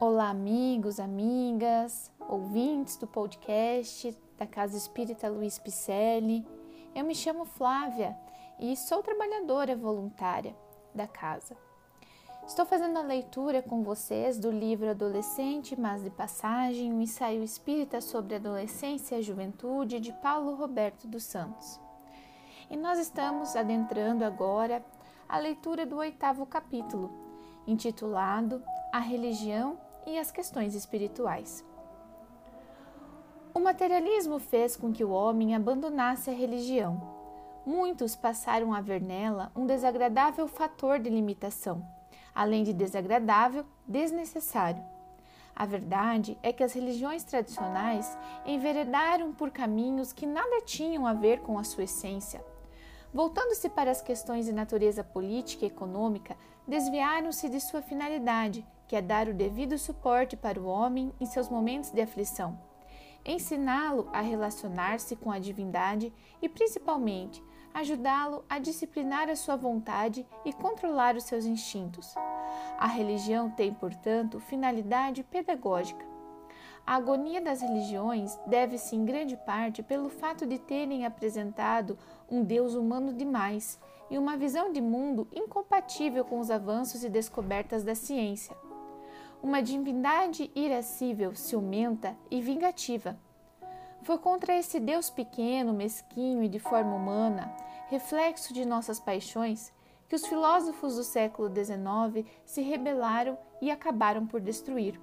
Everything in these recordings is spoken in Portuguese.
Olá, amigos, amigas, ouvintes do podcast da Casa Espírita Luiz Picelli. Eu me chamo Flávia e sou trabalhadora voluntária da casa. Estou fazendo a leitura com vocês do livro Adolescente, mas de passagem, um ensaio espírita sobre adolescência e juventude de Paulo Roberto dos Santos. E nós estamos adentrando agora a leitura do oitavo capítulo, intitulado A Religião e as questões espirituais. O materialismo fez com que o homem abandonasse a religião. Muitos passaram a ver nela um desagradável fator de limitação, além de desagradável, desnecessário. A verdade é que as religiões tradicionais enveredaram por caminhos que nada tinham a ver com a sua essência. Voltando-se para as questões de natureza política e econômica, desviaram-se de sua finalidade, que é dar o devido suporte para o homem em seus momentos de aflição, ensiná-lo a relacionar-se com a divindade e, principalmente, ajudá-lo a disciplinar a sua vontade e controlar os seus instintos. A religião tem, portanto, finalidade pedagógica. A agonia das religiões deve-se em grande parte pelo fato de terem apresentado um Deus humano demais e uma visão de mundo incompatível com os avanços e descobertas da ciência uma divindade irascível, ciumenta e vingativa. Foi contra esse Deus pequeno, mesquinho e de forma humana, reflexo de nossas paixões, que os filósofos do século XIX se rebelaram e acabaram por destruir.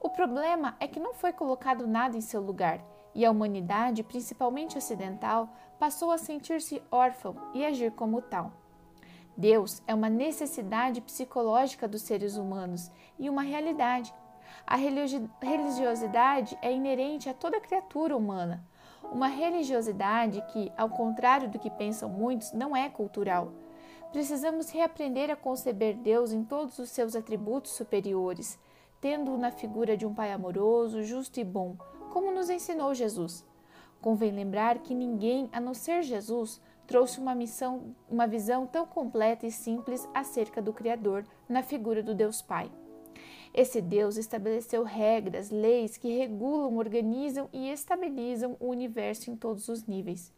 O problema é que não foi colocado nada em seu lugar e a humanidade, principalmente ocidental, passou a sentir-se órfã e agir como tal. Deus é uma necessidade psicológica dos seres humanos e uma realidade. A religiosidade é inerente a toda criatura humana. Uma religiosidade que, ao contrário do que pensam muitos, não é cultural. Precisamos reaprender a conceber Deus em todos os seus atributos superiores, tendo-o na figura de um Pai amoroso, justo e bom, como nos ensinou Jesus. Convém lembrar que ninguém, a não ser Jesus, trouxe uma missão, uma visão tão completa e simples acerca do Criador na figura do Deus Pai. Esse Deus estabeleceu regras, leis que regulam, organizam e estabilizam o universo em todos os níveis.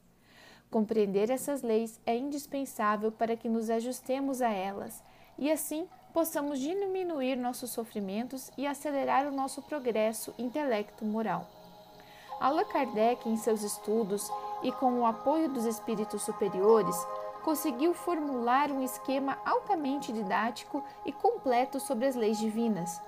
Compreender essas leis é indispensável para que nos ajustemos a elas e assim possamos diminuir nossos sofrimentos e acelerar o nosso progresso intelecto-moral. Allan Kardec, em seus estudos e com o apoio dos espíritos superiores, conseguiu formular um esquema altamente didático e completo sobre as leis divinas.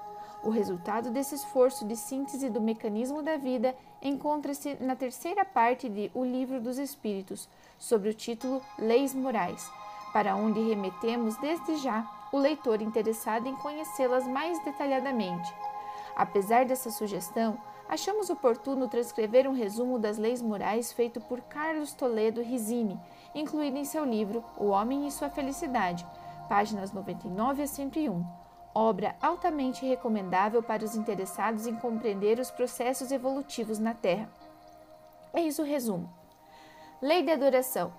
O resultado desse esforço de síntese do mecanismo da vida encontra-se na terceira parte de O Livro dos Espíritos, sobre o título Leis Morais, para onde remetemos desde já o leitor interessado em conhecê-las mais detalhadamente. Apesar dessa sugestão, achamos oportuno transcrever um resumo das leis morais feito por Carlos Toledo Risini, incluído em seu livro O Homem e Sua Felicidade, páginas 99 a 101, obra altamente recomendável para os interessados em compreender os processos evolutivos na Terra. Eis o resumo. Lei de adoração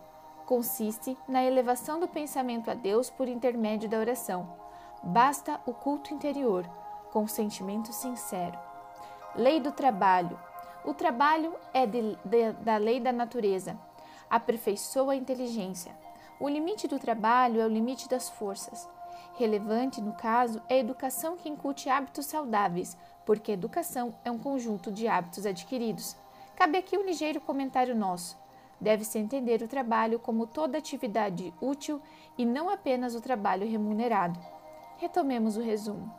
consiste na elevação do pensamento a Deus por intermédio da oração. Basta o culto interior, com sentimento sincero. Lei do trabalho. O trabalho é de, de, da lei da natureza. Aperfeiçoa a inteligência. O limite do trabalho é o limite das forças. Relevante, no caso, é a educação que incute hábitos saudáveis, porque educação é um conjunto de hábitos adquiridos. Cabe aqui um ligeiro comentário nosso. Deve-se entender o trabalho como toda atividade útil e não apenas o trabalho remunerado. Retomemos o resumo.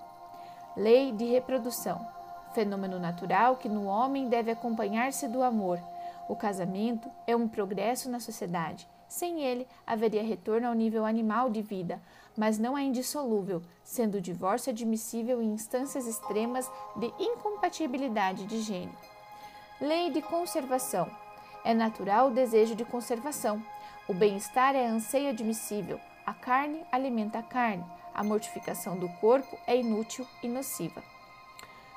Lei de reprodução fenômeno natural que no homem deve acompanhar-se do amor. O casamento é um progresso na sociedade. Sem ele, haveria retorno ao nível animal de vida, mas não é indissolúvel, sendo o divórcio admissível em instâncias extremas de incompatibilidade de gênero. Lei de conservação. É natural o desejo de conservação. O bem-estar é anseio admissível. A carne alimenta a carne. A mortificação do corpo é inútil e nociva.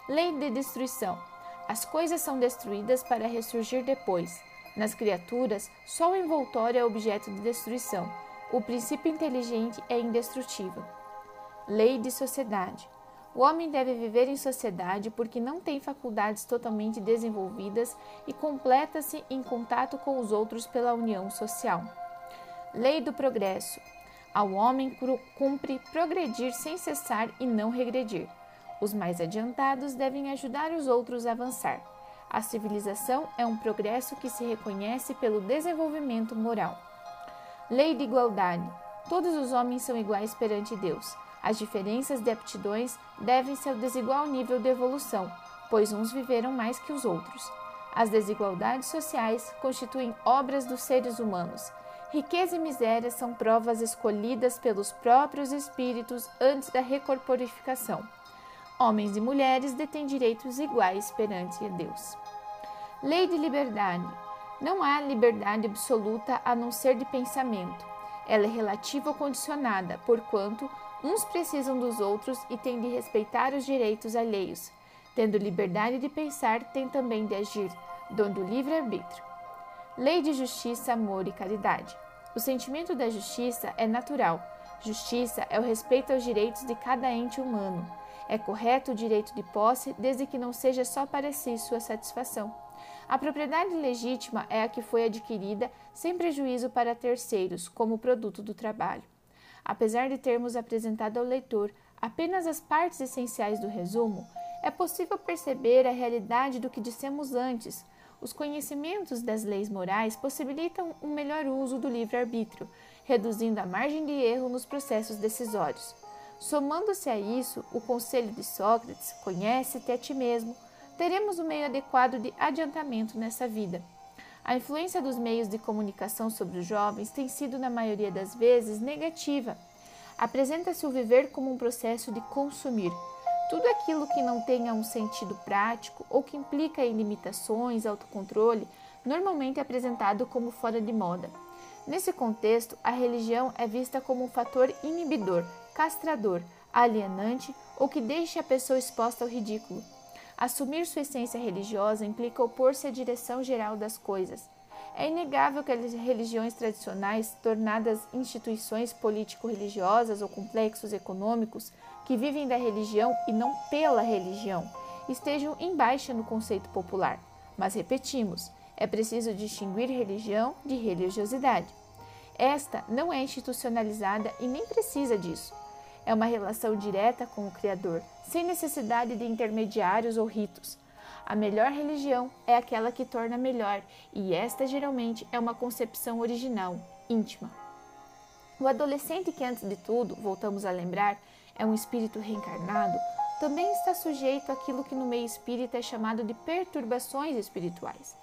Lei de destruição. As coisas são destruídas para ressurgir depois. Nas criaturas, só o envoltório é objeto de destruição. O princípio inteligente é indestrutível. Lei de sociedade. O homem deve viver em sociedade porque não tem faculdades totalmente desenvolvidas e completa-se em contato com os outros pela união social. Lei do progresso. Ao homem cumpre progredir sem cessar e não regredir. Os mais adiantados devem ajudar os outros a avançar. A civilização é um progresso que se reconhece pelo desenvolvimento moral. Lei de igualdade. Todos os homens são iguais perante Deus. As diferenças de aptidões devem-se ao desigual nível de evolução, pois uns viveram mais que os outros. As desigualdades sociais constituem obras dos seres humanos. Riqueza e miséria são provas escolhidas pelos próprios espíritos antes da recorporificação. Homens e mulheres detêm direitos iguais perante Deus. Lei de liberdade. Não há liberdade absoluta a não ser de pensamento. Ela é relativa ou condicionada, porquanto uns precisam dos outros e têm de respeitar os direitos alheios. Tendo liberdade de pensar, tem também de agir, dando livre-arbítrio. Lei de justiça, amor e caridade. O sentimento da justiça é natural. Justiça é o respeito aos direitos de cada ente humano. É correto o direito de posse, desde que não seja só para si sua satisfação. A propriedade legítima é a que foi adquirida sem prejuízo para terceiros, como produto do trabalho. Apesar de termos apresentado ao leitor apenas as partes essenciais do resumo, é possível perceber a realidade do que dissemos antes. Os conhecimentos das leis morais possibilitam um melhor uso do livre-arbítrio, reduzindo a margem de erro nos processos decisórios. Somando-se a isso o conselho de Sócrates, conhece-te a ti mesmo, teremos o um meio adequado de adiantamento nessa vida. A influência dos meios de comunicação sobre os jovens tem sido, na maioria das vezes, negativa. Apresenta-se o viver como um processo de consumir. Tudo aquilo que não tenha um sentido prático ou que implica em limitações, autocontrole, normalmente é apresentado como fora de moda. Nesse contexto, a religião é vista como um fator inibidor, castrador, alienante ou que deixe a pessoa exposta ao ridículo. Assumir sua essência religiosa implica opor-se à direção geral das coisas. É inegável que as religiões tradicionais, tornadas instituições político-religiosas ou complexos econômicos que vivem da religião e não pela religião, estejam em baixa no conceito popular. Mas repetimos, é preciso distinguir religião de religiosidade. Esta não é institucionalizada e nem precisa disso. É uma relação direta com o Criador, sem necessidade de intermediários ou ritos. A melhor religião é aquela que torna melhor, e esta geralmente é uma concepção original, íntima. O adolescente, que antes de tudo, voltamos a lembrar, é um espírito reencarnado, também está sujeito àquilo que no meio espírita é chamado de perturbações espirituais.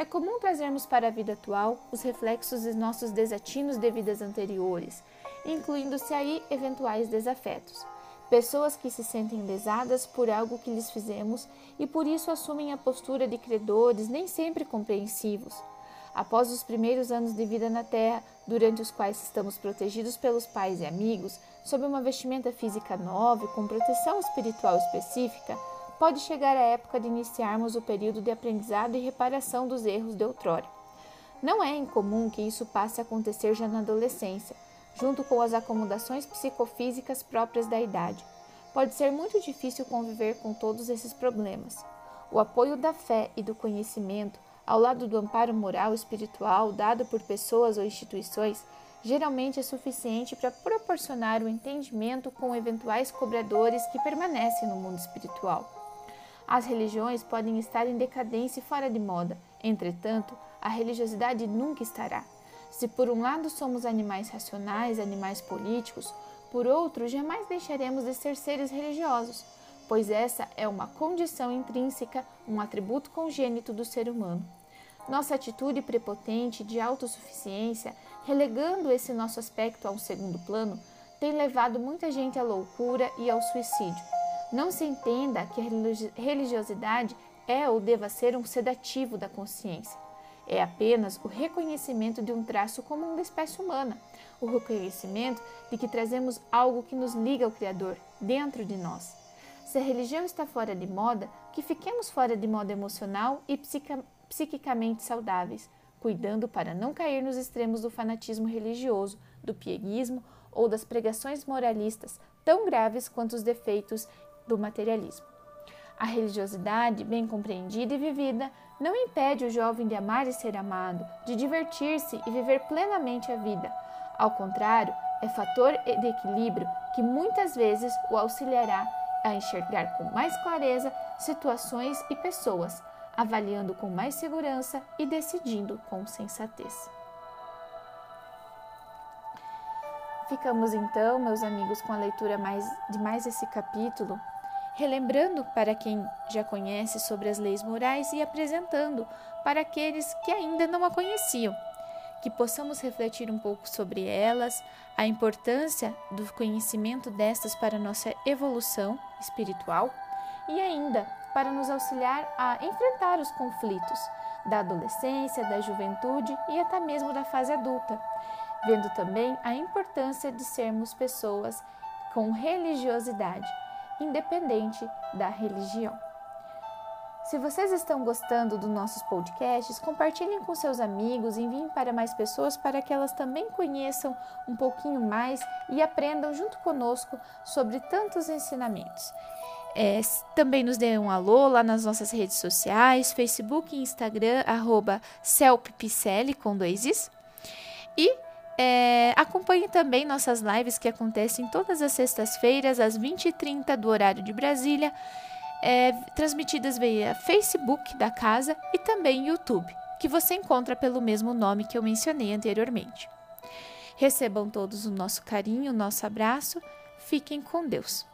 É comum trazermos para a vida atual os reflexos de nossos desatinos de vidas anteriores, incluindo-se aí eventuais desafetos. Pessoas que se sentem lesadas por algo que lhes fizemos e por isso assumem a postura de credores nem sempre compreensivos. Após os primeiros anos de vida na Terra, durante os quais estamos protegidos pelos pais e amigos, sob uma vestimenta física nova e com proteção espiritual específica, pode chegar a época de iniciarmos o período de aprendizado e reparação dos erros de outrora. Não é incomum que isso passe a acontecer já na adolescência, junto com as acomodações psicofísicas próprias da idade. Pode ser muito difícil conviver com todos esses problemas. O apoio da fé e do conhecimento, ao lado do amparo moral e espiritual dado por pessoas ou instituições, geralmente é suficiente para proporcionar o entendimento com eventuais cobradores que permanecem no mundo espiritual. As religiões podem estar em decadência e fora de moda, entretanto, a religiosidade nunca estará. Se por um lado somos animais racionais, animais políticos, por outro, jamais deixaremos de ser seres religiosos, pois essa é uma condição intrínseca, um atributo congênito do ser humano. Nossa atitude prepotente de autossuficiência, relegando esse nosso aspecto a um segundo plano, tem levado muita gente à loucura e ao suicídio. Não se entenda que a religiosidade é ou deva ser um sedativo da consciência. É apenas o reconhecimento de um traço comum da espécie humana, o reconhecimento de que trazemos algo que nos liga ao Criador dentro de nós. Se a religião está fora de moda, que fiquemos fora de moda emocional e psiquicamente saudáveis, cuidando para não cair nos extremos do fanatismo religioso, do pieguismo ou das pregações moralistas, tão graves quanto os defeitos do materialismo. A religiosidade, bem compreendida e vivida, não impede o jovem de amar e ser amado, de divertir-se e viver plenamente a vida. Ao contrário, é fator de equilíbrio que muitas vezes o auxiliará a enxergar com mais clareza situações e pessoas, avaliando com mais segurança e decidindo com sensatez. Ficamos então, meus amigos, com a leitura mais, de mais esse capítulo, relembrando para quem já conhece sobre as leis morais e apresentando para aqueles que ainda não a conheciam, que possamos refletir um pouco sobre elas, a importância do conhecimento destas para nossa evolução espiritual e ainda para nos auxiliar a enfrentar os conflitos da adolescência, da juventude e até mesmo da fase adulta vendo também a importância de sermos pessoas com religiosidade, independente da religião. Se vocês estão gostando dos nossos podcasts, compartilhem com seus amigos, enviem para mais pessoas para que elas também conheçam um pouquinho mais e aprendam junto conosco sobre tantos ensinamentos. É, também nos dê um alô lá nas nossas redes sociais, Facebook e Instagram, arroba com dois is. E é, acompanhe também nossas lives que acontecem todas as sextas-feiras, às 20h30 do horário de Brasília, é, transmitidas via Facebook da casa e também YouTube, que você encontra pelo mesmo nome que eu mencionei anteriormente. Recebam todos o nosso carinho, o nosso abraço. Fiquem com Deus.